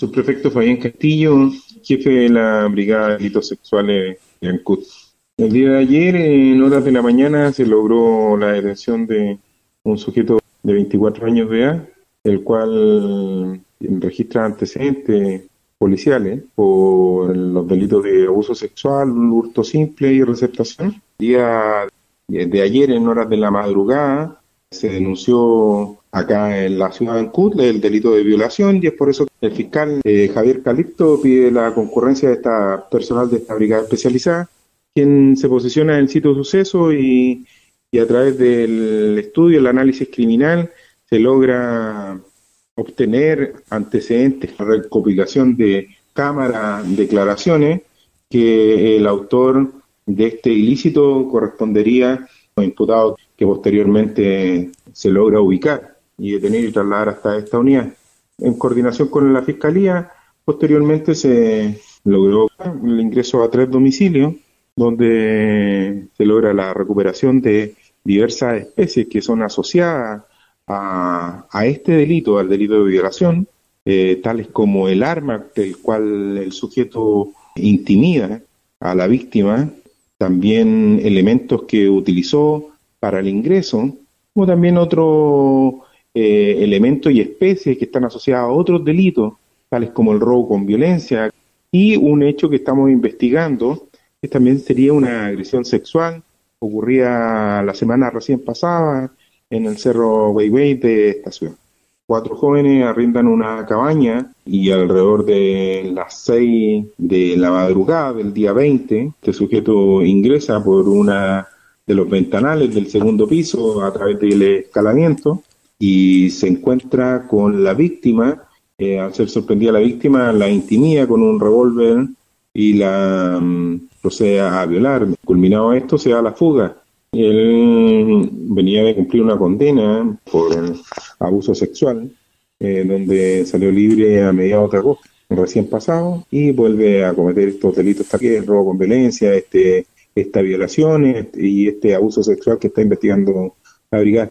Subprefecto Fabián Castillo, jefe de la Brigada de Delitos Sexuales de Ancud. El día de ayer, en horas de la mañana, se logró la detención de un sujeto de 24 años de edad, el cual registra antecedentes policiales por los delitos de abuso sexual, hurto simple y receptación. El día de ayer, en horas de la madrugada, se denunció acá en la ciudad de Ancud el delito de violación y es por eso el fiscal eh, Javier Calipto pide la concurrencia de esta personal de esta brigada especializada, quien se posiciona en el sitio de suceso y, y a través del estudio, el análisis criminal, se logra obtener antecedentes, recopilación de cámaras, declaraciones, que el autor de este ilícito correspondería a imputado que posteriormente se logra ubicar y detener y trasladar hasta esta unidad. En coordinación con la Fiscalía, posteriormente se logró el ingreso a tres domicilios, donde se logra la recuperación de diversas especies que son asociadas a, este delito, al delito de violación, eh, tales como el arma del cual el sujeto intimida a la víctima, también elementos que utilizó para el ingreso, como también otros eh, elementos y especies que están asociados a otros delitos, tales como el robo con violencia, y un hecho que estamos investigando, que también sería una agresión sexual, ocurría la semana recién pasada en el Cerro Weiwei de esta ciudad. Cuatro jóvenes arrendan una cabaña y alrededor de las seis de la madrugada del día 20, este sujeto ingresa por una de los ventanales del segundo piso a través del escalamiento y se encuentra con la víctima. Eh, al ser sorprendida la víctima, la intimida con un revólver y la mm, procede a violar. Culminado esto, se da la fuga. Él venía de cumplir una condena por abuso sexual, eh, donde salió libre a mediados de agosto, recién pasado, y vuelve a cometer estos delitos también, robo con violencia, este, esta violación y este abuso sexual que está investigando la brigada.